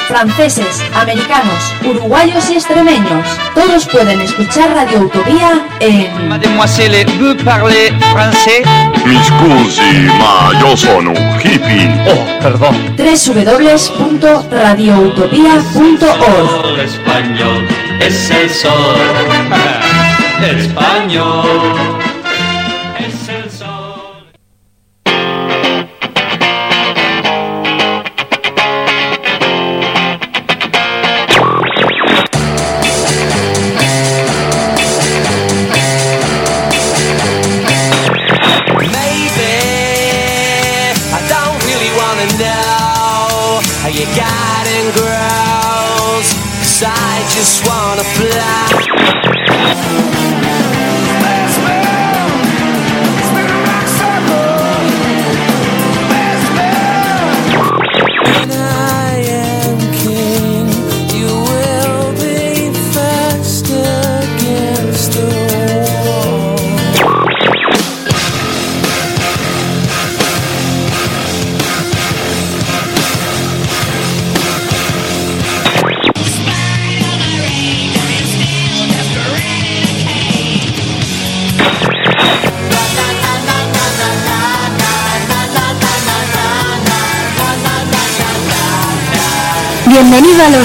franceses, americanos, uruguayos y extremeños. Todos pueden escuchar Radio Utopía en... Mademoiselle, vous parlez français Mi scusi, ma io sono un hippie. Oh, perdón. www.radioutopía.org español es el sol. español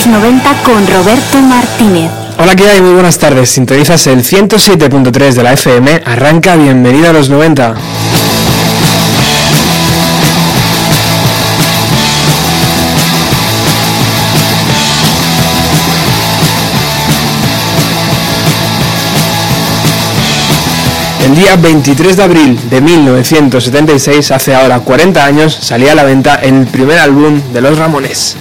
90 con Roberto Martínez. Hola, ¿qué hay? Muy buenas tardes. Sintonizas el 107.3 de la FM. Arranca Bienvenido a los 90. El día 23 de abril de 1976, hace ahora 40 años, salía a la venta el primer álbum de Los Ramones.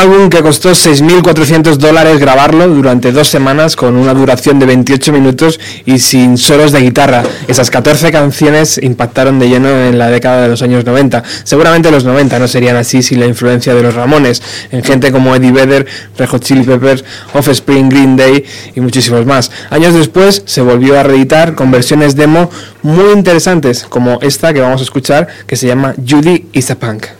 Álbum que costó 6.400 dólares grabarlo durante dos semanas con una duración de 28 minutos y sin solos de guitarra. Esas 14 canciones impactaron de lleno en la década de los años 90. Seguramente los 90 no serían así sin la influencia de los Ramones, en gente como Eddie Vedder, Red Hot Chili Peppers, Offspring, Green Day y muchísimos más. Años después se volvió a reeditar con versiones demo muy interesantes como esta que vamos a escuchar que se llama Judy is a Punk.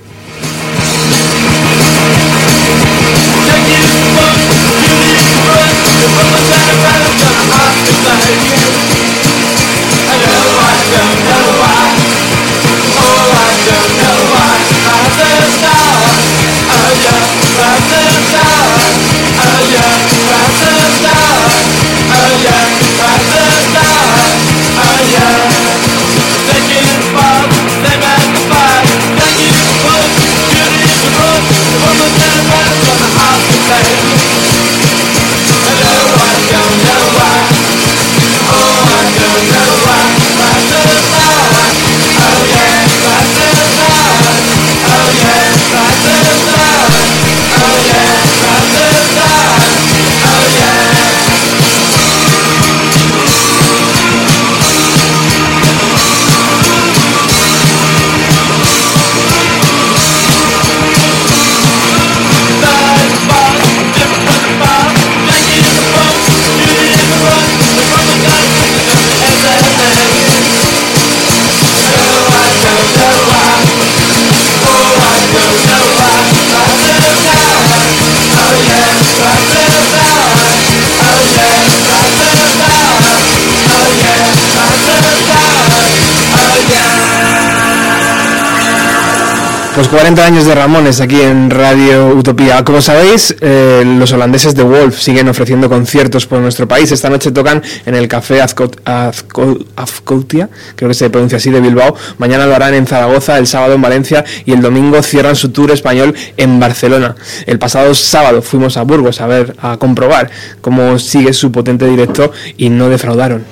Pues 40 años de Ramones aquí en Radio Utopía. Como sabéis, eh, los holandeses de Wolf siguen ofreciendo conciertos por nuestro país. Esta noche tocan en el Café Azcot- Azco- Azcoitia, creo que se pronuncia así, de Bilbao. Mañana lo harán en Zaragoza, el sábado en Valencia y el domingo cierran su tour español en Barcelona. El pasado sábado fuimos a Burgos a ver, a comprobar cómo sigue su potente directo y no defraudaron.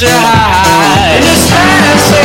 To hide.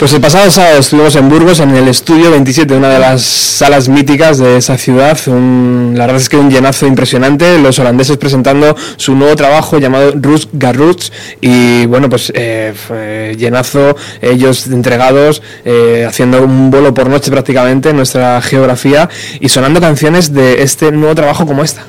Pues el pasado sábado estuvimos en Burgos, en el estudio 27, una de las salas míticas de esa ciudad. Un- la verdad es que un llenazo impresionante. Los holandeses presentando su nuevo trabajo llamado Rus Garroots. Y bueno, pues eh, llenazo, ellos entregados, eh, haciendo un vuelo por noche prácticamente en nuestra geografía y sonando canciones de este nuevo trabajo como esta.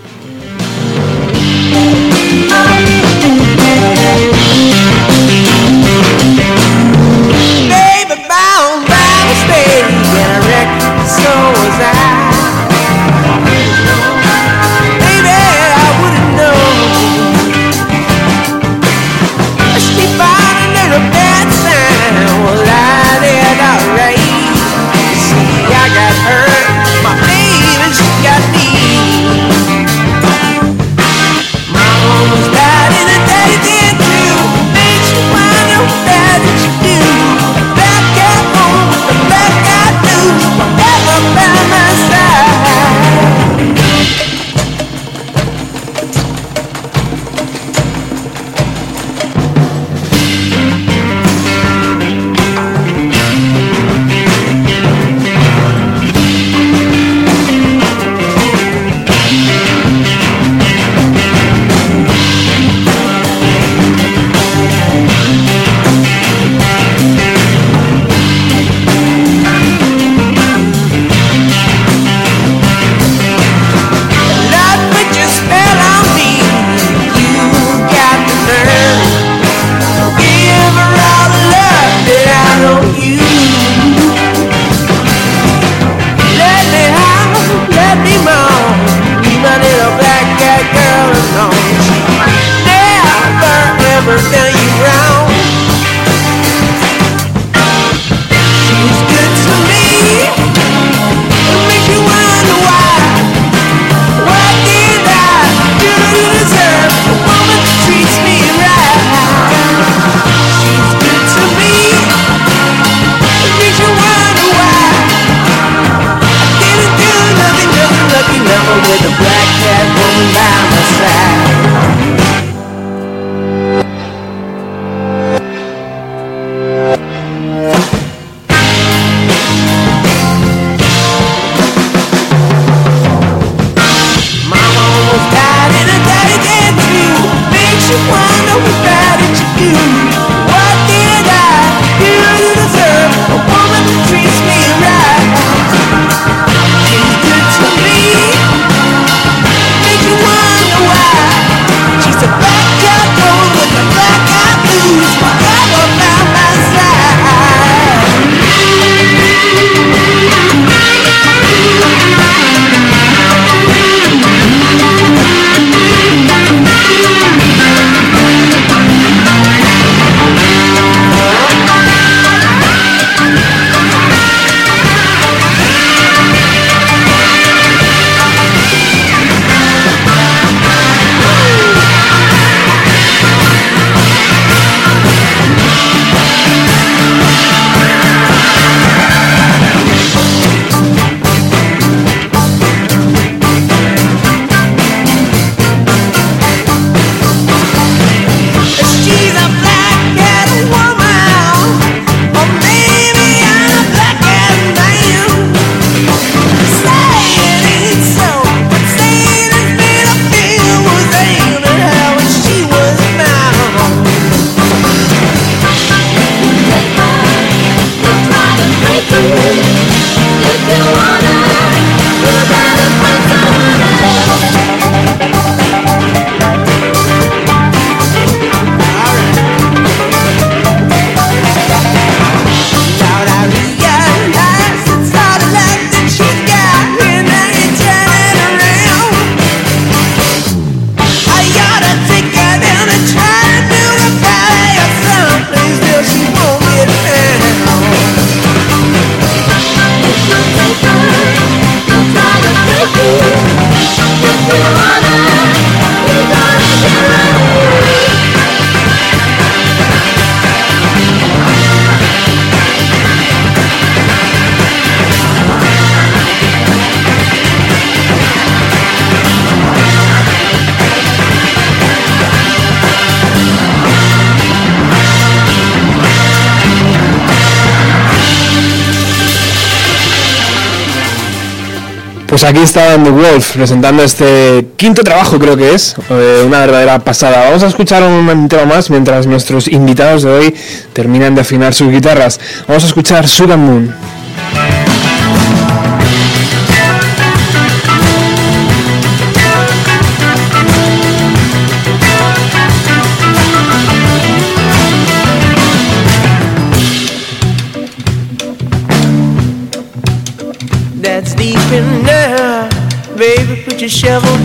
Pues aquí está The Wolf presentando este quinto trabajo, creo que es, eh, una verdadera pasada. Vamos a escuchar un tema más mientras nuestros invitados de hoy terminan de afinar sus guitarras. Vamos a escuchar Sugar Moon.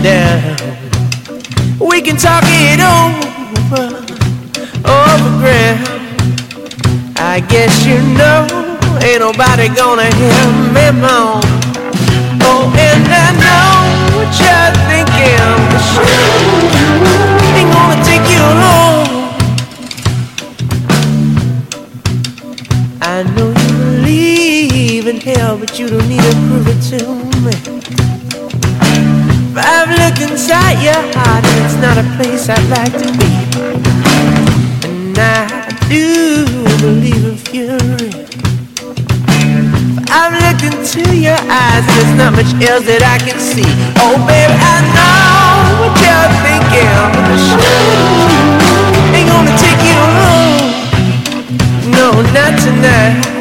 down. We can talk it over, over ground. I guess you know, ain't nobody gonna hear me moan. not a place I'd like to be. And I do believe in fury. I've looked into your eyes, there's not much else that I can see. Oh, baby, I know what you're thinking. But the show ain't gonna take you home. No, not tonight.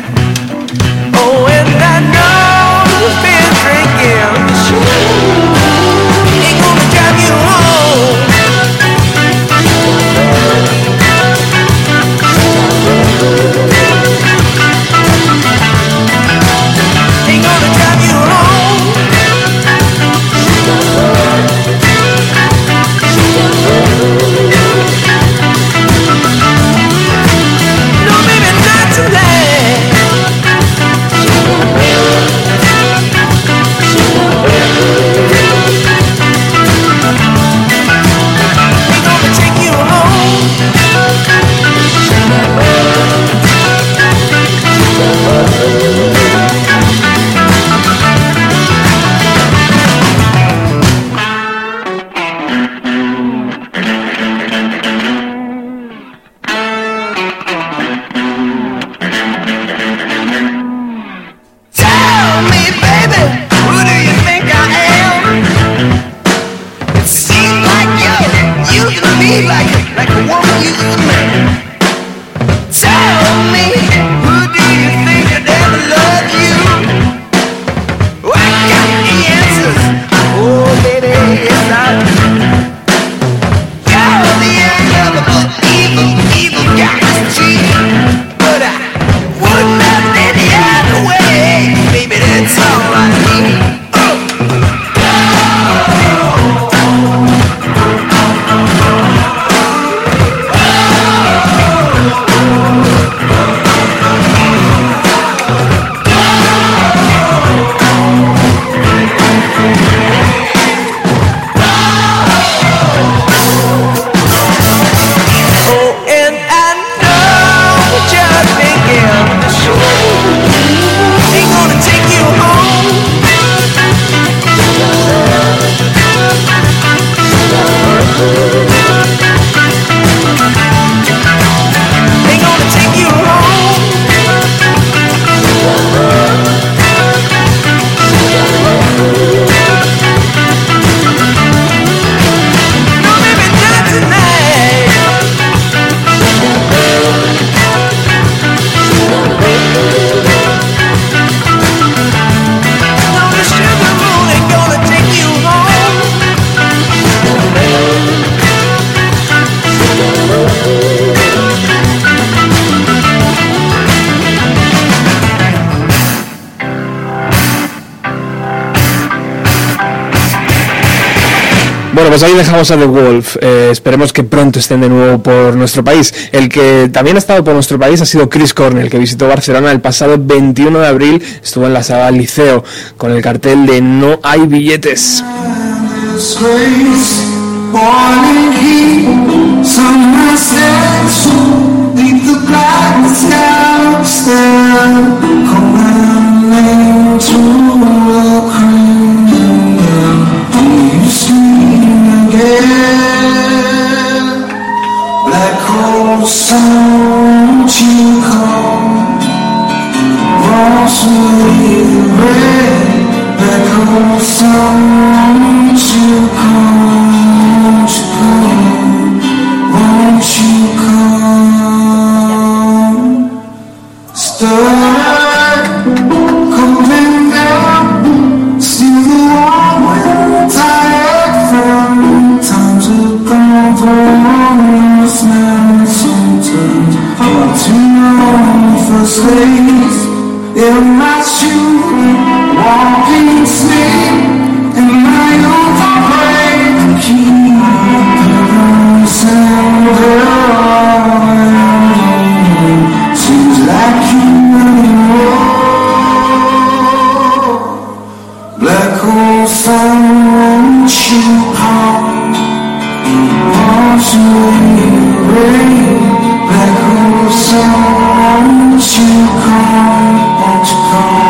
Pues ahí dejamos a The Wolf. Eh, esperemos que pronto estén de nuevo por nuestro país. El que también ha estado por nuestro país ha sido Chris Cornell, que visitó Barcelona el pasado 21 de abril. Estuvo en la sala Liceo con el cartel de No hay billetes. black hole sound you come Walls with red. Black hole in my shoes, walking snake my own parade. Keep Seems like you know black hole found you come? Won't you bring black hole sound home.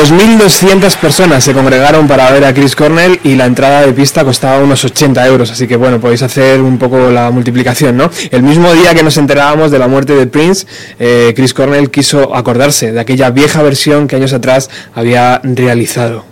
2.200 personas se congregaron para ver a Chris Cornell y la entrada de pista costaba unos 80 euros, así que bueno, podéis hacer un poco la multiplicación, ¿no? El mismo día que nos enterábamos de la muerte de Prince, eh, Chris Cornell quiso acordarse de aquella vieja versión que años atrás había realizado.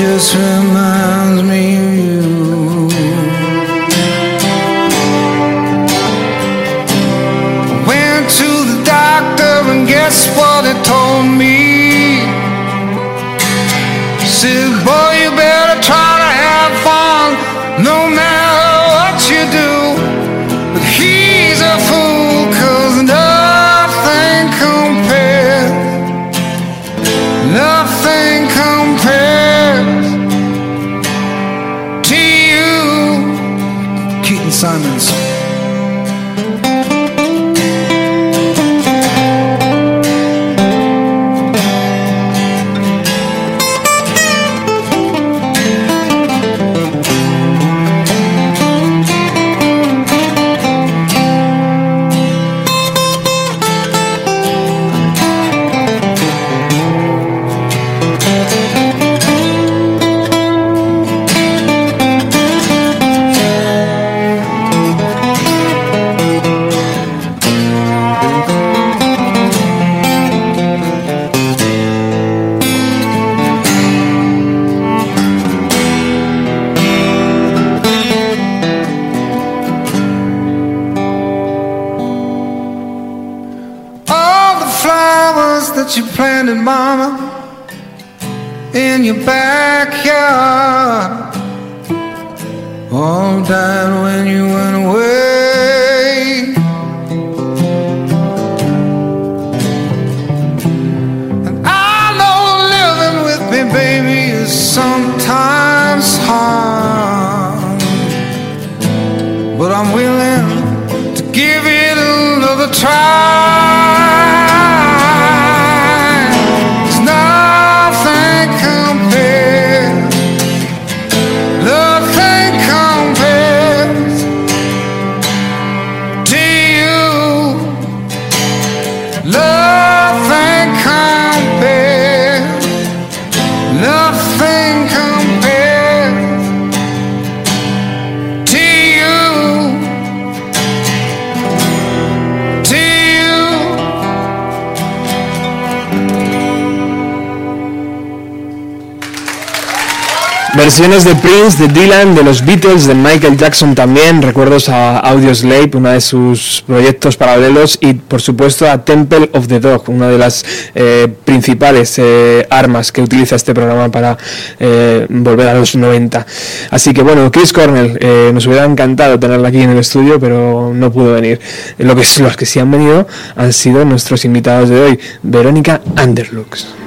just remind De Dylan, de los Beatles, de Michael Jackson también, recuerdos a Audio Slave, uno de sus proyectos paralelos, y por supuesto a Temple of the Dog, una de las eh, principales eh, armas que utiliza este programa para eh, volver a los 90. Así que bueno, Chris Cornell, eh, nos hubiera encantado tenerla aquí en el estudio, pero no pudo venir. Lo que, los que sí han venido han sido nuestros invitados de hoy, Verónica Anderlux.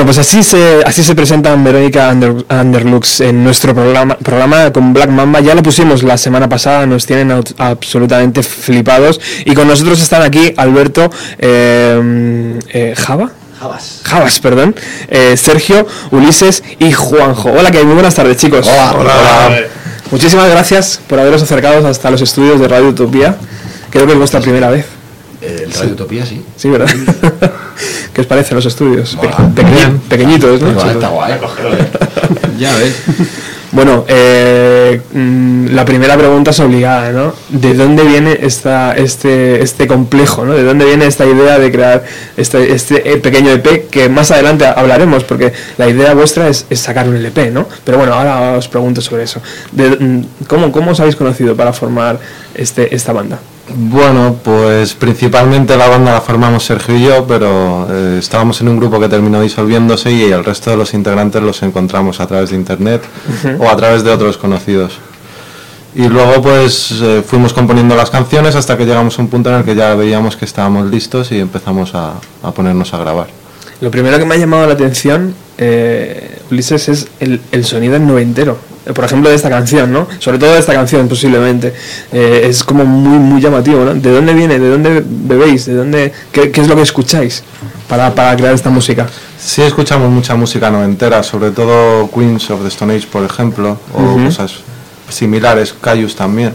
Bueno, pues así se, así se presentan Verónica Under- Underlux en nuestro programa, programa con Black Mamba. Ya lo pusimos la semana pasada, nos tienen absolutamente flipados. Y con nosotros están aquí Alberto eh, eh, Java. Javas. Javas, perdón. eh, Sergio, Ulises y Juanjo. Hola, que hay muy buenas tardes, chicos. Muchísimas gracias por haberos acercado hasta los estudios de Radio Utopía. Creo que es vuestra primera vez. Eh, El Radio Utopía, sí. Sí, ¿verdad? ¿Qué os parecen los estudios? Pe- pequeñitos, ¿no? Guay, está guay. Ya ves. Bueno, eh, mm, la primera pregunta es obligada, ¿no? ¿De dónde viene esta, este, este complejo, ¿no? ¿De dónde viene esta idea de crear este, este eh, pequeño EP que más adelante hablaremos? Porque la idea vuestra es, es sacar un LP, ¿no? Pero bueno, ahora os pregunto sobre eso. De- mm, ¿cómo, ¿Cómo os habéis conocido para formar este, esta banda? Bueno, pues principalmente la banda la formamos Sergio y yo, pero eh, estábamos en un grupo que terminó disolviéndose y el resto de los integrantes los encontramos a través de internet o a través de otros conocidos. Y luego pues eh, fuimos componiendo las canciones hasta que llegamos a un punto en el que ya veíamos que estábamos listos y empezamos a, a ponernos a grabar. Lo primero que me ha llamado la atención, eh, Ulises, es el, el sonido en noventero. Eh, Por ejemplo, de esta canción, ¿no? Sobre todo de esta canción, posiblemente. Eh, es como muy, muy llamativo, ¿no? ¿De dónde viene? ¿De dónde bebéis? ¿De dónde, qué, qué es lo que escucháis para, para crear esta música? Sí escuchamos mucha música noventera, sobre todo Queens of the Stone Age, por ejemplo, o cosas similares, Cayus también.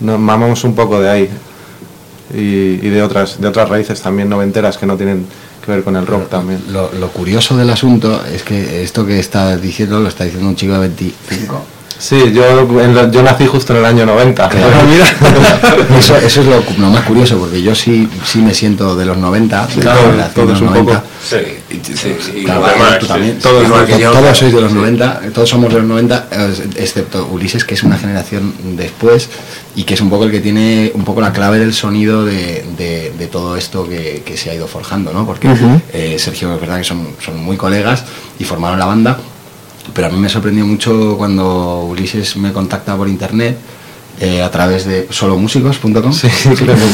Nos mamamos un poco de ahí. Y, y de otras de otras raíces también noventeras que no tienen que ver con el rock también. Lo, lo curioso del asunto es que esto que estás diciendo lo está diciendo un chico de 25. Sí, yo, en lo- yo nací justo en el año 90. Eso, eso es lo, lo más curioso, porque yo sí, sí me siento de los 90, de la Claro, de todos los un 90. poco. Sí, Tú sí. también. Todos que yo. sois de los 90, todos somos de los 90, eh, excepto Ulises, que es una generación después y que es un poco el que tiene un poco la clave del sonido de, de- de todo esto que, que se ha ido forjando, ¿no? Porque eh, Sergio, es verdad que son, son muy colegas y formaron la banda, pero a mí me sorprendió mucho cuando Ulises me contacta por internet. Eh, a través de solomúsicos.com Sí,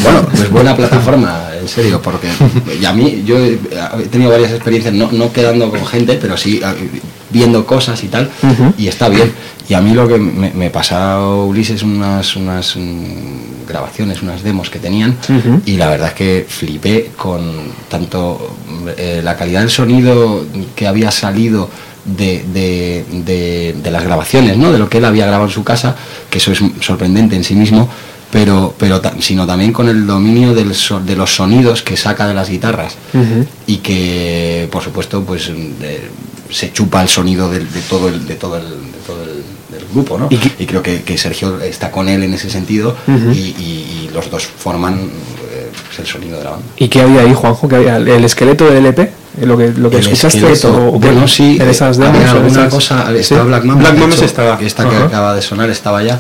bueno es buena plataforma en serio porque y a mí yo he tenido varias experiencias no, no quedando con gente pero sí viendo cosas y tal y está bien. Y a mí lo que me, me pasó Ulises unas unas mm, grabaciones unas demos que tenían y la verdad es que flipé con tanto eh, la calidad del sonido que había salido de, de- de- de las grabaciones, ¿no? de lo que él había grabado en su casa, que eso es sorprendente en sí mismo, pero, pero sino también con el dominio del so- de los sonidos que saca de las guitarras y que por supuesto pues de- se chupa el sonido de, todo el de todo el, de todo el del grupo ¿no? ¿Y creo que, que Sergio está con él en ese sentido y- y los dos forman eh, pues, el sonido de la banda ¿Y qué había ahí, Juanjo? ¿Qué había? ¿El esqueleto del EP? ¿Lo que, lo que El escuchaste? esqueleto, o- o bueno, sí, ¿En esas eh, demos? había alguna esas- cosa, ¿Sí? estaba Black Mamba, Black Mamba hecho, estaba. esta que acaba de sonar estaba ya,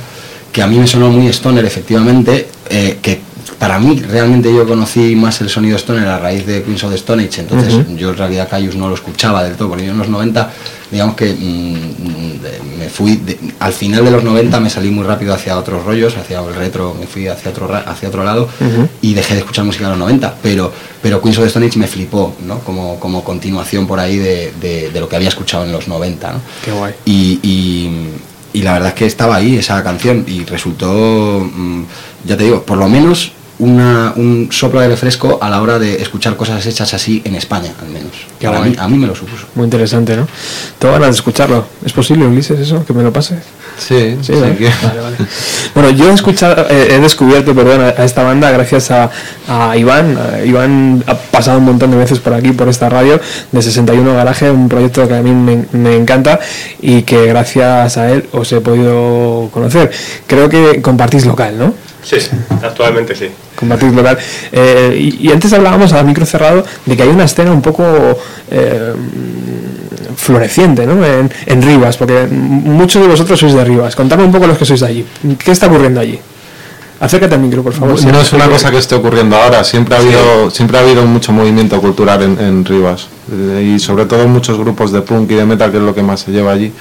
que a mí me sonó muy stoner efectivamente, eh, que para mí realmente yo conocí más el sonido stoner a raíz de Queens of the Stone Age, entonces yo en realidad Cayus no lo escuchaba del todo, porque yo en los 90, digamos que mm, de- me fui, de- al final de los 90 me salí muy rápido hacia otros rollos, hacia el retro, me fui hacia otro, hacia otro lado y dejé de escuchar música de los 90, pero, pero Queens of the Stone Age me flipó, ¿no? Como, como continuación por ahí de, de- lo que había escuchado en los 90, ¿no? Qué guay. Y, y- y la verdad es que estaba ahí esa canción y resultó, mm, ya te digo, por lo menos una- un soplo de aire fresco a la hora de escuchar cosas hechas así en España, al menos. Qué Para guay. mí, a mí me lo supuso. Muy interesante, ¿no? Tengo ganas de escucharlo. ¿Es posible, Ulises, eso? ¿Que me lo pases? Sí, Sí, sí, ¿verdad? que- Vale, vale. Bueno, yo he escuchado, eh, he descubierto, perdón, a, a esta banda gracias a, a Iván. A Iván ha pasado un montón de veces por aquí, por esta radio, de 61 Garaje, un proyecto que a mí me, me encanta y que gracias a él os he podido conocer. Creo que compartís local, ¿no? Sí, actualmente sí. compartís local. Eh, y, y antes hablábamos a micro cerrado de que hay una escena un poco eh, floreciente ¿no? en, en Rivas, porque muchos de vosotros sois de Rivas. Contadme un poco los que sois de allí. ¿Qué está ocurriendo allí? Acércate al micro, por favor. No es una cosa que esté ocurriendo ahora, siempre ha habido, siempre ha habido mucho movimiento cultural en, en Rivas eh, y sobre todo muchos grupos de punk y de metal que es lo que más se lleva allí.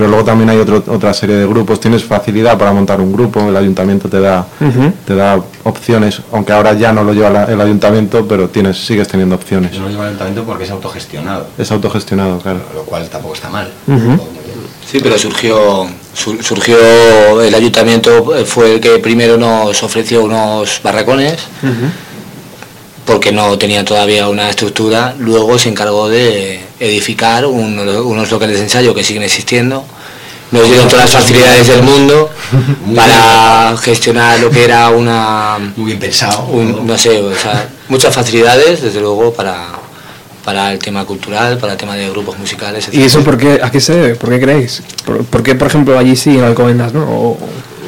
Pero luego también hay otro, otra serie de grupos. Tienes facilidad para montar un grupo, el ayuntamiento te da, te da opciones, aunque ahora ya no lo lleva la- el ayuntamiento, pero tienes, sigues teniendo opciones. Yo lo llevo al ayuntamiento porque es autogestionado, Es autogestionado, claro. lo cual tampoco está mal. Sí, pero surgió, sur- surgió el ayuntamiento, eh, fue el que primero nos ofreció unos barracones, porque no tenía todavía una estructura, luego se encargó de edificar un- unos locales de ensayo que siguen existiendo, nos dieron todas las facilidades del mundo para gestionar lo que era una... Muy bien pensado. un- no sé, o sea, muchas facilidades, desde luego, para, para el tema cultural, para el tema de grupos musicales, ¿Y etc. eso por qué, a qué se debe? ¿Por qué creéis? ¿Por, por qué, por ejemplo, allí sí en Alcobendas, no? O,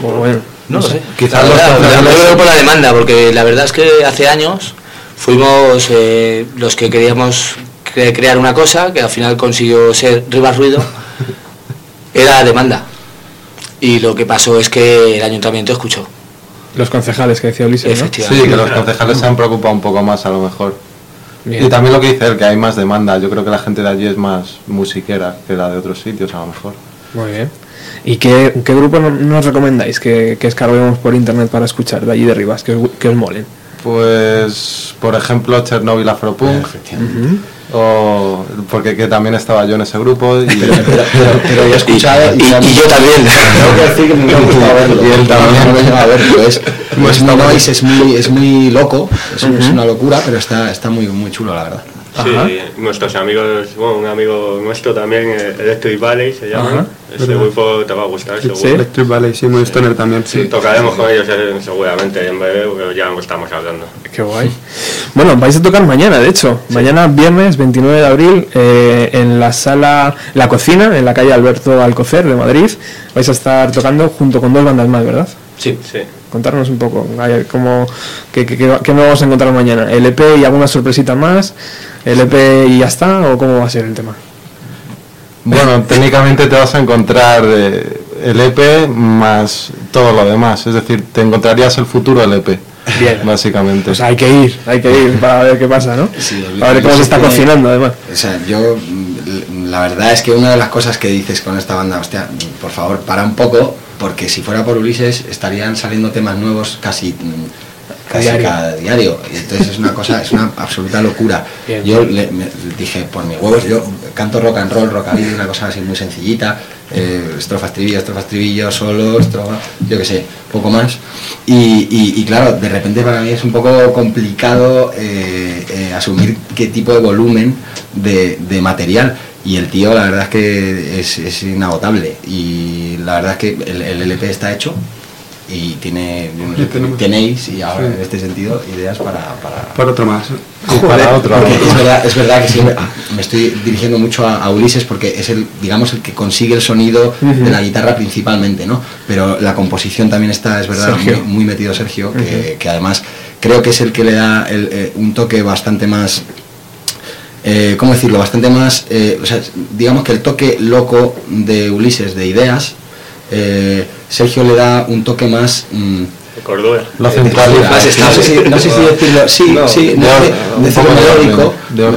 o bueno, No lo sé. Quizás La los verdad, yo creo por la demanda, porque la verdad es que hace años fuimos eh, los que queríamos cre- crear una cosa que al final consiguió ser Rivas Ruido, era demanda. Y lo que pasó es que el ayuntamiento escuchó. los concejales que decía Ulises, ¿no? Sí, que los concejales se han preocupado un poco más a lo mejor. Bien. Y también lo que dice él, que hay más demanda. Yo creo que la gente de allí es más musiquera que la de otros sitios, a lo mejor. Muy bien. ¿Y qué, qué grupo no- nos recomendáis que, que escarguemos por internet para escuchar de allí de Rivas, que os, que os molen? Pues, por ejemplo, Chernobyl Afropunk. O porque que también estaba yo en ese grupo. Y, Pero, pero yo he escuchado Y- y- y yo también. Tengo que decir que me ha verlo. Y él también. Llegado a ver, pero es, es muy noise, es muy, es muy loco, es, es una locura, pero está, está muy, muy chulo, la verdad. Sí, nuestros amigos, bueno, un amigo nuestro también, eh, Electric Valley se llama. Ajá. Este ¿Verdad? grupo te va a gustar, seguro. Sí. Electric Valley, sí, muy stoner también. Sí, tocaremos con ellos eh, seguramente en breve, porque ya estamos hablando. Qué guay. Bueno, vais a tocar mañana, de hecho. Mañana, viernes 29 de abril, eh, en la sala La Cocina, en la calle Alberto Alcocer de Madrid. Vais a estar tocando junto con dos bandas más, ¿verdad? Sí. Sí. Contarnos un poco, cómo, qué, qué, qué- qué nos vamos a encontrar mañana. ¿El EP y alguna sorpresita más? ¿El EP y ya está? ¿O cómo va a ser el tema? Bueno, técnicamente te vas a encontrar eh, el EP más todo lo demás. Es decir, te encontrarías el futuro del EP. Bien. Básicamente. Pues hay que ir, hay que ir para ver qué pasa, ¿no? Sí, Para ver cómo se está tiene- cocinando, además. O sea, yo, mm, la verdad es que una de las cosas que dices con esta banda, hostia, por favor, para un poco, porque si fuera por Ulises estarían saliendo temas nuevos casi, mm, casi Diario. cada diario. Y entonces es una cosa, es una absoluta locura. Bien. Yo le, me- dije, por mis huevos, yo canto rock and roll, rockabilly, una cosa así muy sencillita, eh, estrofas, estribillos, estrofas, estribillos, solos, estrofa, yo qué sé, poco más. Y, y- y claro, de repente para mí es un poco complicado eh, eh, asumir qué tipo de volumen de, de material. Y el tío, la verdad es que es, es inagotable. Y la verdad es que el, el LP está hecho y tiene, tenéis, y ahora Sí. en este sentido, ideas para, para, Para otro más. Para otro. es verdad, es verdad que siempre ah, me estoy dirigiendo mucho a, a Ulises porque es el, digamos, el que consigue el sonido de la guitarra principalmente, ¿no? Pero la composición también está, es verdad, muy, metido Sergio, que, que además creo que es el que le da el, eh, un toque bastante más eh, ¿cómo decirlo? Bastante más, eh, digamos que el toque loco de Ulises de ideas, eh, Sergio le da un toque más... mm, De. Más no, sé si, no sé si decirlo, sí, No, sí, no, decirlo melódico.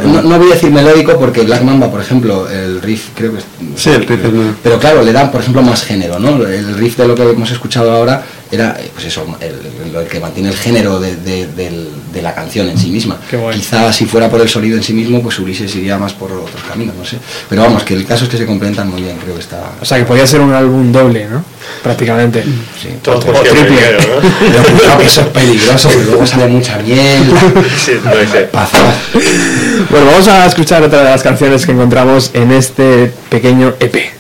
No, no voy a decir melódico porque Black Mamba, por ejemplo, el riff creo que es... Sí, el riff Pero claro, le dan, por ejemplo, más género, ¿no? El riff de lo que hemos escuchado ahora era, eh, pues eso, el, lo que mantiene el género de, de- del- de la canción en sí misma. Quizá si fuera por el sonido en sí mismo, pues Ulises iría más por otros caminos, no sé. Pero vamos, que el caso es que se complementan muy bien, creo que está... O sea, que podría ser un álbum doble, ¿no? Prácticamente. Sí, Todo por. Pero cuidado que eso es peligroso, porque luego sale mucha miel. Sí. Bueno, vamos a escuchar otra de las canciones que encontramos en este pequeño EP.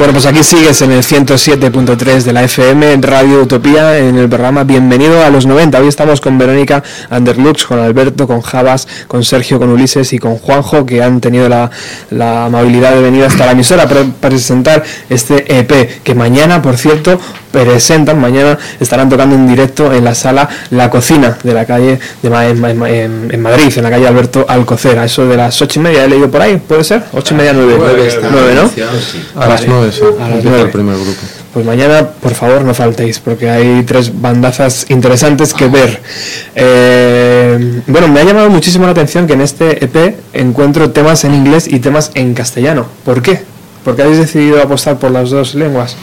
Bueno, pues aquí sigues en el 107.3 de la FM en Radio Utopía en el programa Bienvenido a los 90. Hoy estamos con Verónica Anderlux, con Alberto, con Javas, con Sergio, con Ulises y con Juanjo que han tenido la, la amabilidad de venir hasta la emisora para presentar este EP que mañana, por cierto, presentan, mañana estarán tocando en directo en la sala La Cocina de la calle de Ma- en, Ma- en- en Madrid, en la calle Alberto Alcocer, a eso de las ocho y media, he leído por ahí, ¿puede ser? Ocho y media, nueve, Nueve ¿no? sí. A las nueve, sí, A las empieza nueve. el primer grupo. Pues mañana, por favor, no faltéis, porque hay tres bandazas interesantes que ver. Eh, bueno, me ha llamado muchísimo la atención que en este EP encuentro temas en inglés y temas en castellano. ¿Por qué? ¿Por qué habéis decidido apostar por las dos lenguas?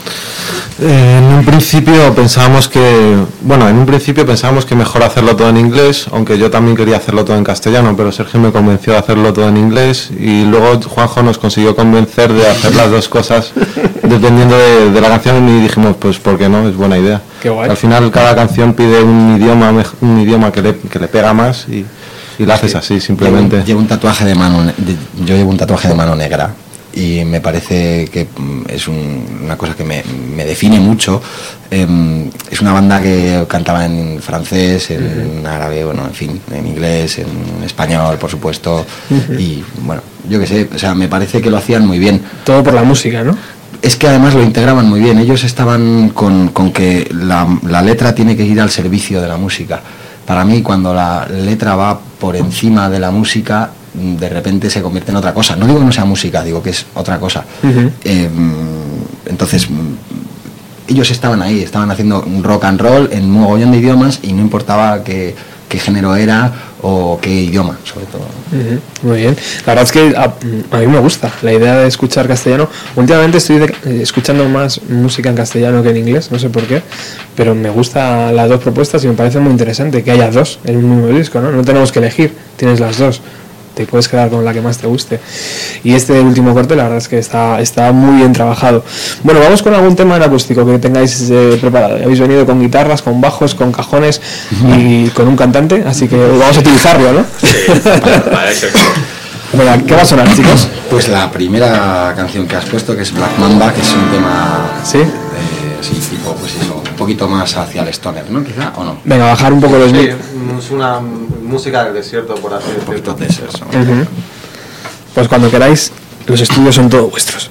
Eh, en un principio pensábamos que, bueno, en un principio pensábamos que mejor hacerlo todo en inglés, aunque yo también quería hacerlo todo en castellano, pero Sergio me convenció de hacerlo todo en inglés y luego Juanjo nos consiguió convencer de hacer las dos cosas dependiendo de, de la canción y dijimos, pues, ¿por qué no? Es buena idea. Qué guay. Al final cada canción pide un idioma, un idioma que le, que le pega más y, y lo haces así, simplemente. Llevo, llevo un tatuaje de mano, yo llevo un tatuaje de mano negra y me parece que mm, es un- una cosa que me, me define mucho. Em, es una banda que cantaba en francés, en árabe, bueno, en fin, en inglés, en español, por supuesto. Y bueno, yo qué sé, o sea, me parece que lo hacían muy bien. Todo por la música, ¿no? Es que además lo integraban muy bien. Ellos estaban con, con que la, la letra tiene que ir al servicio de la música. Para mí, cuando la letra va por encima de la música, de repente se convierte en otra cosa. No digo que no sea música, digo que es otra cosa. Eh, entonces, mm, ellos estaban ahí, estaban haciendo rock and roll en un mogollón de idiomas y no importaba qué, género era o qué idioma, sobre todo. Muy bien. La verdad es que a, a mí me gusta la idea de escuchar castellano. Últimamente estoy de- eh, escuchando más música en castellano que en inglés, no sé por qué, pero me gustan las dos propuestas y me parece muy interesante que haya dos en un mismo disco, ¿no? No tenemos que elegir, tienes las dos. Te puedes quedar con la que más te guste. Y este último corte, la verdad es que está, está muy bien trabajado. Bueno, vamos con algún tema en acústico que tengáis eh, preparado. Habéis venido con guitarras, con bajos, con cajones y con un cantante, así que vamos a utilizarlo, ¿no? Venga, ¿qué va a sonar, chicos? Pues la primera canción que has puesto, que es Black Mamba, que es un tema ¿Sí? eh, así, tipo, poquito más hacia el stoner, ¿no? Quizá, ¿o no? Venga, bajar un poco los Sí, es una música del desierto, por así decirlo. Ujú. Pues cuando queráis, los estudios son todos vuestros.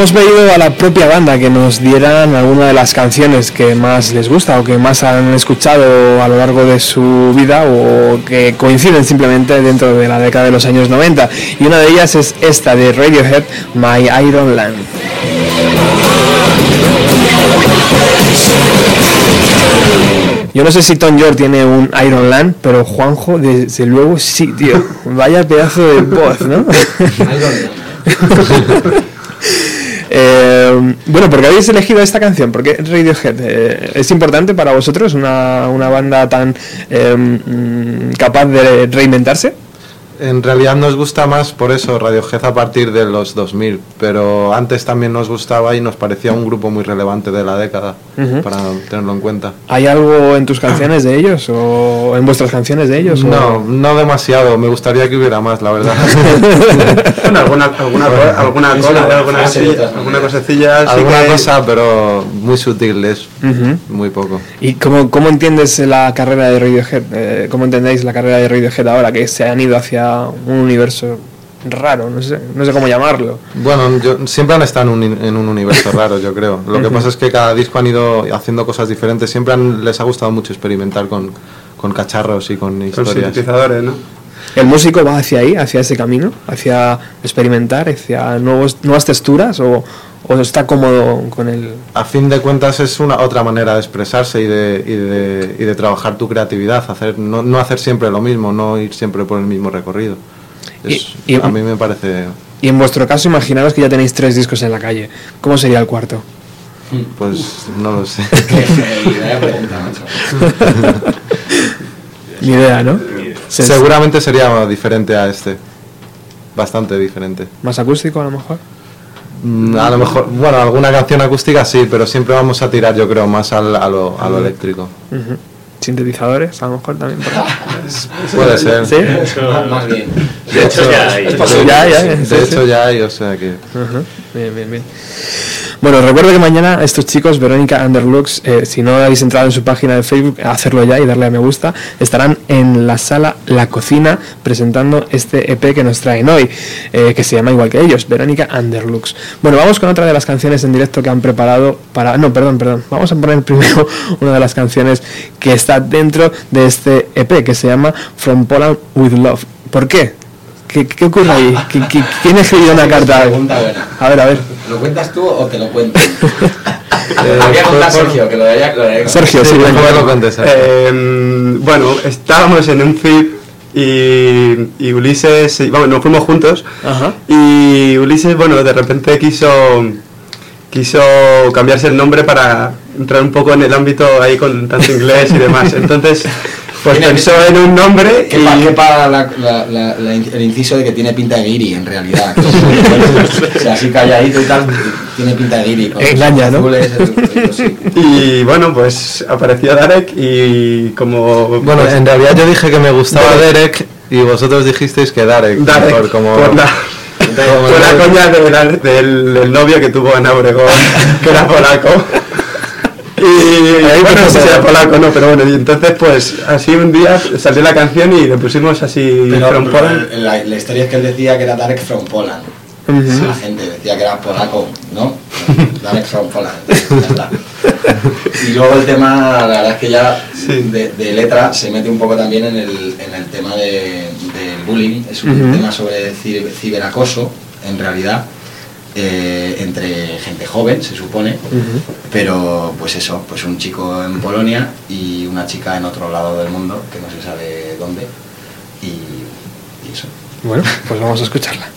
Hemos pedido a la propia banda que nos dieran alguna de las canciones que más les gusta o que más han escuchado a lo largo de su vida o que coinciden simplemente dentro de la década de los años 90. Y una de ellas es esta de Radiohead, My Iron Land. Yo no sé si Tom York tiene un Iron Land, pero Juanjo, desde luego sí, tío. Vaya pedazo de voz, ¿no? Eh, bueno, ¿por qué habéis elegido esta canción? ¿Por qué Radiohead? Eh, ¿Es importante para vosotros una, una banda tan eh, mm, capaz de reinventarse? En realidad nos gusta más por eso Radiohead a partir de los 2000, pero antes también nos gustaba y nos parecía un grupo muy relevante de la década, Ujú. para tenerlo en cuenta. ¿Hay algo en tus canciones de ellos o en vuestras canciones de ellos? o- No, no demasiado, me gustaría que hubiera más, la verdad. Bueno, alguna, alguna, co- alguna cola, una alguna, frase, cosilla- alguna cosecilla. sí Alguna que- cosa, pero muy sutil, es Ujú. muy poco. ¿Y cómo, cómo entiendes la carrera de Radiohead? Eh, ¿Cómo entendéis la carrera de Radiohead ahora que se han ido hacia un universo raro? No sé, no sé cómo llamarlo. Bueno, yo, siempre han estado en un, en un universo raro, yo creo. Lo que pasa es que cada disco han ido haciendo cosas diferentes. Siempre han- les ha gustado mucho experimentar con, con cacharros y con Con historias. sintetizadores, ¿no? ¿El músico va hacia ahí, hacia ese camino? ¿Hacia experimentar, hacia nuevos, nuevas texturas? ¿O, o está cómodo con el...? A fin de cuentas es una otra manera de expresarse y de, y de, y de trabajar tu creatividad, hacer, no, no hacer siempre lo mismo, no ir siempre por el mismo recorrido. Es- Y- y- a mí me parece, Y en vuestro caso, imaginaros que ya tenéis tres discos en la calle. ¿Cómo sería el cuarto? pues no lo sé. Ni idea, ¿no? Se- Seguramente sería diferente a este, bastante diferente. ¿Más acústico a lo mejor? Mm, A lo mejor, bueno, alguna canción acústica sí, pero siempre vamos a tirar, yo creo, más al- a, lo, a lo eléctrico. ¿Sintetizadores a lo mejor también? Puede ser. ¿Sí? Más bien. De hecho, ya hay. De sí, hecho sí. ya hay, o sea que... Bien, bien, bien. Bueno, recuerdo que mañana estos chicos, Verónica Underlux, eh, si no habéis entrado en su página de Facebook, hacerlo ya y darle a me gusta, estarán en la sala La Cocina presentando este EP que nos traen hoy, eh, que se llama igual que ellos, Verónica Underlux. Bueno, vamos con otra de las canciones en directo que han preparado para... No, perdón, perdón. Vamos a poner primero una de las canciones que está dentro de este EP, que se llama From Poland with Love. ¿Por qué? ¿Qué, qué ocurre ahí? ¿Qui- qui- ¿Quién escrito una carta? Pregunta buena. A ver, a ver. ¿Lo cuentas tú o te lo cuento? Eh, Lo voy a contar por- Sergio, que lo debería Sergio, sí, lo. Eh, bueno, estábamos en un FIP y, y Ulises, y, vamos, nos fuimos juntos Ajá. y Ulises, bueno, de repente quiso quiso cambiarse el nombre para entrar un poco en el ámbito ahí con tanto inglés y demás. Entonces, pues pensó en un nombre Que y pa- que para la- la- la- el inciso de que tiene pinta de guiri, en realidad. o sea, así calladito y tal, tiene pinta de guiri. Engaña, ¿no? azules, el- el- sí. y bueno, pues apareció Darek y como Bueno, pues, en realidad yo dije que me gustaba Derek. Derek y vosotros dijisteis que Darek. Darek, mejor, como, por la, por la coña de la- del, del novio que tuvo en Obregón, que era polaco. Y Ahí bueno, no sé empezó si era todo. polaco no, pero bueno, y entonces pues así un día salió la canción y le pusimos así Pero, From pero Poland. la, la historia es que él decía que era Darek from Poland. La gente decía que era polaco, ¿no? Darek from Poland. Y luego el tema, la verdad es que ya de, de letra se mete un poco también en el, en el tema de, del bullying. Es un tema sobre ci- ciberacoso, en realidad, eh, entre gente joven, se supone. Pero pues eso, pues un chico en Polonia y una chica en otro lado del mundo, que no se sabe dónde. Y, y eso. Bueno, pues vamos a escucharla.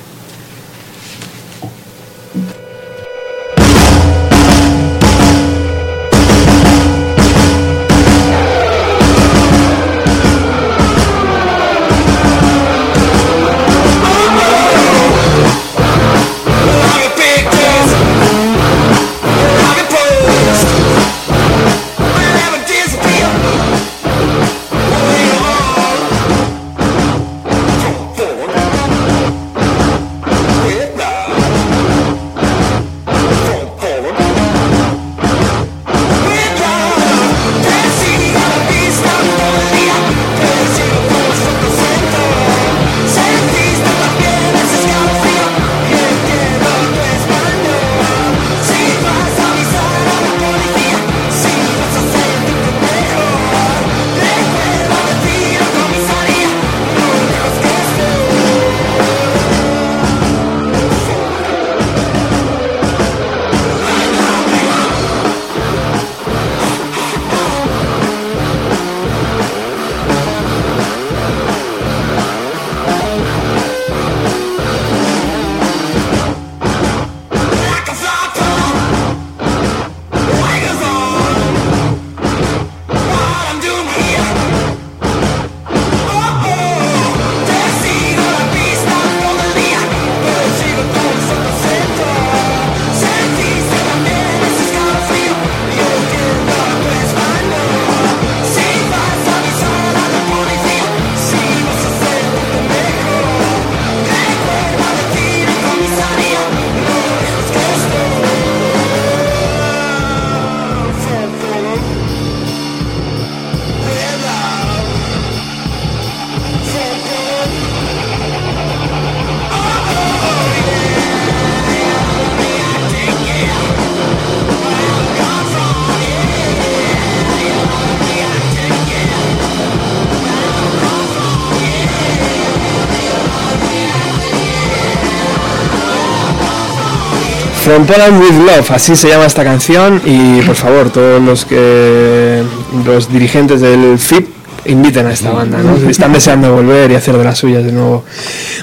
From Poland with Love, así se llama esta canción y por favor todos los que los dirigentes del FIP inviten a esta banda, ¿no? Están deseando volver y hacer de las suyas de nuevo.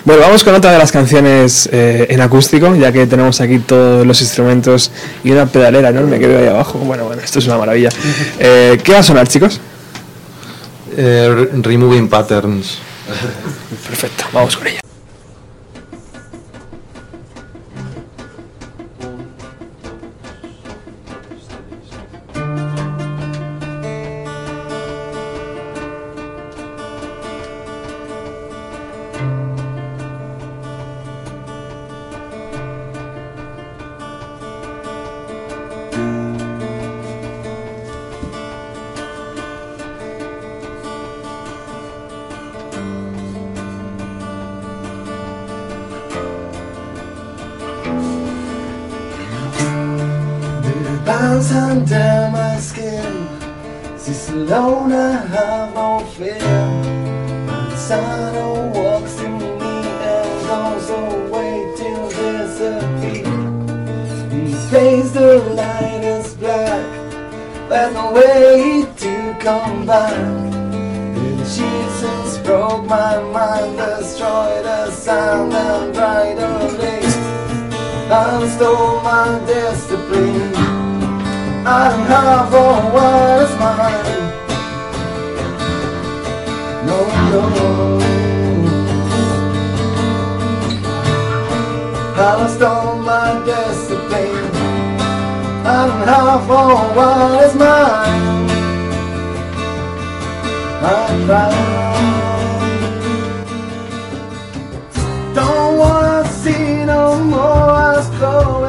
Bueno, vamos con otra de las canciones eh, en acústico, ya que tenemos aquí todos los instrumentos y una pedalera enorme que veo ahí abajo. Bueno, bueno, esto es una maravilla. Eh, ¿Qué va a sonar, chicos? Eh, re- removing Patterns. Perfecto, vamos con ella. Under my skin. This alone I have no fear. The sun walks in me and goes away till disappear. He face the light is black. There's no way to come back. The Jesus broke my mind, destroyed the sound and the lake. And stole my discipline. I don't have all what is mine. No, no. I stole my discipline. I don't have all what is mine. I tried. Don't wanna see no more us going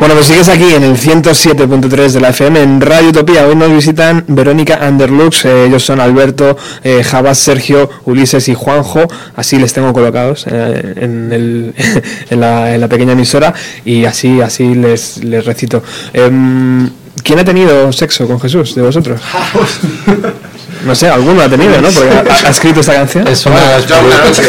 Bueno, pues sigues aquí en el 107.3 de la FM en Radio Utopía. Hoy nos visitan Verónica Underlux. eh, ellos son Alberto, eh, Jabas, Sergio, Ulises y Juanjo. Así les tengo colocados eh, en, el- en la, en la pequeña emisora y así, así les, les recito. Em, ¿Quién ha tenido sexo con Jesús de vosotros? No sé, alguno ha tenido, ¿no? Porque ha, ha escrito esta canción. Es una, experiencia,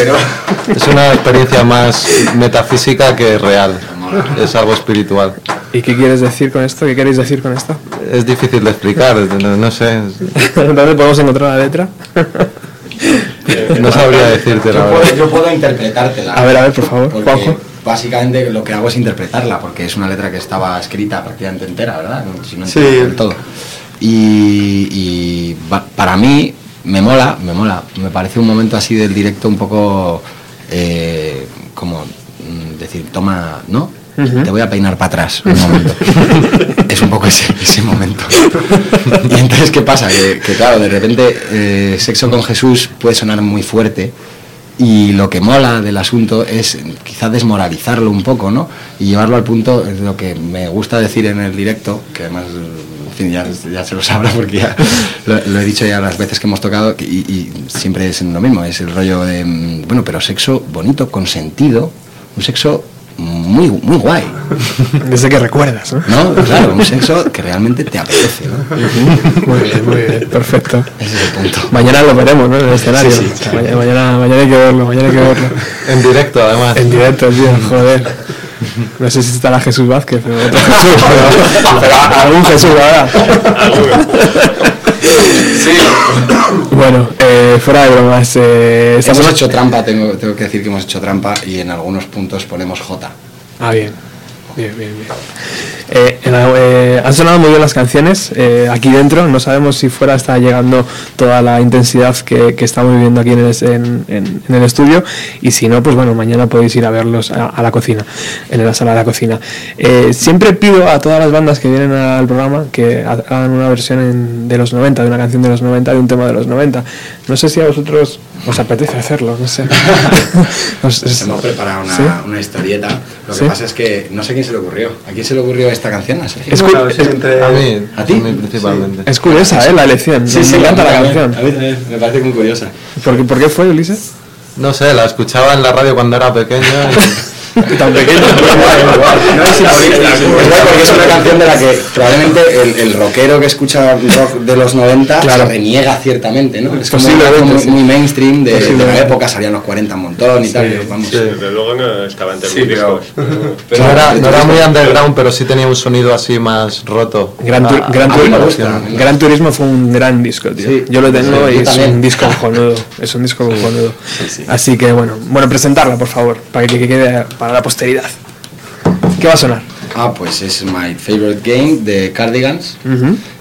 es una experiencia más metafísica que real. Es algo espiritual. ¿Y qué quieres decir con esto? ¿Qué queréis decir con esto? Es difícil de explicar, no, no sé. ¿Dónde podemos encontrar la letra? No sabría decirte la Yo verdad. puedo, yo puedo interpretártela. A ver, a ver, por favor, Juanjo. Básicamente lo que hago es interpretarla, porque es una letra que estaba escrita prácticamente entera, ¿verdad? Si no Sí. del todo. Y, para mí, me mola, me mola. Me parece un momento así del directo un poco eh, como mm, decir, toma, ¿no? Te voy a peinar para atrás un momento. es un poco ese, ese momento. y entonces, ¿qué pasa? Que, que, claro, de repente eh, Sexo con Jesús puede sonar muy fuerte y lo que mola del asunto es quizá desmoralizarlo un poco, ¿no? Y llevarlo al punto, es lo que me gusta decir en el directo, que además, en fin, ya, ya se lo sabrá porque ya lo, lo he dicho ya las veces que hemos tocado y, y siempre es lo mismo, es el rollo de, mm, bueno, pero sexo bonito, con sentido, un sexo muy, muy guay. Desde que recuerdas, ¿no? ¿No? Claro, un sexo que realmente te apetece, ¿no? Muy bien, muy bien, perfecto. Ese es el punto. Mañana lo veremos, ¿no? En el escenario. Sí, sí, sí. Mañana, mañana, hay que verlo, mañana hay que verlo. En directo, además. En directo, tío, joder. No sé si estará Jesús Vázquez, pero otro Jesús, pero, pero algún Jesús ahora. Bueno, eh, fuera de bromas. Eh, Hemos hecho trampa, tengo, tengo que decir que hemos hecho trampa y en algunos puntos ponemos J. Ah, bien. Bien, bien, bien. Eh, eh, han sonado muy bien las canciones eh, aquí dentro. No sabemos si fuera está llegando toda la intensidad que, estamos viviendo aquí en el, estudio. Y si no, pues bueno, mañana podéis ir a verlos a, a la cocina, en la sala de la cocina. Eh, siempre pido a todas las bandas que vienen al programa que ha- hagan una versión de los 90, de una canción de los 90, de un tema de los 90. No sé si a vosotros os apetece hacerlo, no sé. Os- os- Hemos preparado una, ¿Sí? una historieta. Lo que ¿Sí? pasa es que no sé quién se le ocurrió. ¿A quién se le ocurrió esta canción? ¿A Sergio? Es cu- Bueno, es- A mí, ¿A ti? a mí principalmente. Es curiosa, ¿eh? La elección. Sí, me sí, encanta a mí la canción. A mí también, me parece muy curiosa. ¿Por qué, por qué fue, Ulises? No sé, la escuchaba en la radio cuando era pequeño. Tan pequeño. No es simbolista, porque es una canción de la que probablemente el, el rockero que escucha rock de los 90 Claro. se reniega ciertamente, ¿no? Es como muy, sí. muy mainstream de, de la época, salían los 40 un montón y tal, pero vamos. Desde luego no estaba entre Sí, mis pero- discos. no, era, no era muy underground, pero sí tenía un sonido así más roto. Gran, Tu- Ah, Gran, Turismo. Gran Turismo fue un gran disco, tío. Sí. Yo lo tengo Sí, y es también. un disco cojonudo. Es un disco cojonudo. Así que bueno, bueno, presentarla, por favor, para que quede para la posteridad. ¿Qué va a sonar? Ah, pues es My Favorite Game de Cardigans,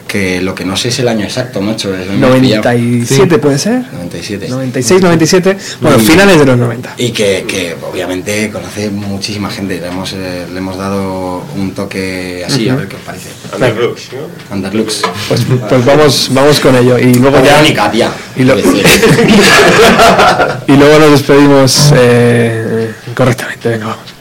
que lo que no sé es el año exacto, macho. es- me he pillado. 97 puede ser. 97. 96, 97. Bueno, Y- finales de los 90. Y que, que obviamente conoce muchísima gente. Le hemos, eh, le hemos dado un toque así, a ver qué os parece. Underlux, ¿no? Underlux. Pues, pues vamos, vamos con ello. Y luego ya. Tía. Y, lo- y luego nos despedimos eh, correctamente. Venga, vamos.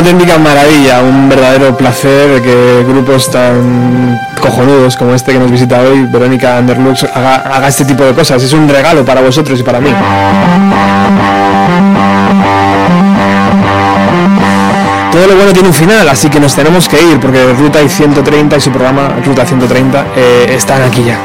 Auténtica maravilla, un verdadero placer que grupos tan cojonudos como este que nos visita hoy, Verónica Underlux, haga, haga este tipo de cosas. Es un regalo para vosotros y para mí. Todo lo bueno tiene un final, así que nos tenemos que ir porque Ruta y 130 y su programa Ruta 130 eh, están aquí ya.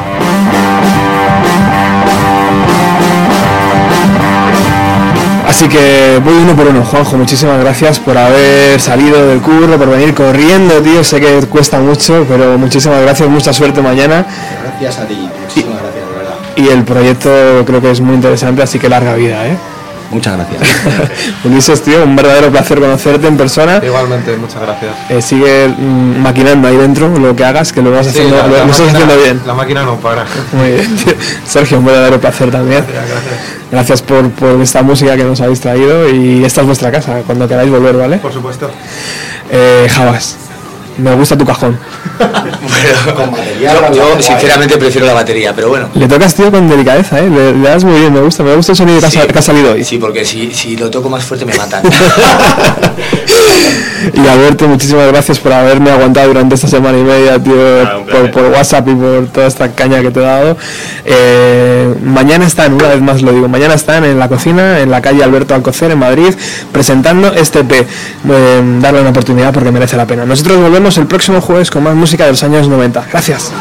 Así que voy uno por uno, Juanjo, muchísimas gracias por haber salido del curro, por venir corriendo, tío, sé que cuesta mucho, pero muchísimas gracias, mucha suerte mañana. Gracias a ti, muchísimas gracias, de verdad. Y el proyecto creo que es muy interesante, así que larga vida, ¿eh? Muchas gracias. Ulises, tío, un verdadero placer conocerte en persona. Igualmente, muchas gracias. Eh, sigue mm, maquinando ahí dentro lo que hagas, que lo vas Sí, haciendo, la- lo, la lo estás máquina- haciendo bien. La máquina no para. Muy bien, tío. Sergio, un verdadero placer también. Gracias por, por esta música que nos habéis traído y esta es vuestra casa, cuando queráis volver, ¿vale? Por supuesto. Eh, Javas, me gusta tu cajón. Yo, yo, sinceramente prefiero la batería, pero bueno. Le tocas, tío, con delicadeza, ¿eh? Le, le das muy bien, me gusta, me gusta el sonido que, ha, sa- que ha salido hoy. Sí, porque si, si lo toco más fuerte me matan. Y Alberto, muchísimas gracias por haberme aguantado durante esta semana y media, tío, Ah, por, por WhatsApp y por toda esta caña que te he dado. Eh, mañana están, una vez más lo digo, mañana están en la cocina, en la calle Alberto Alcocer, en Madrid, presentando este EP. Eh, darle una oportunidad porque merece la pena. Nosotros volvemos el próximo jueves con más música de los años 90. Gracias.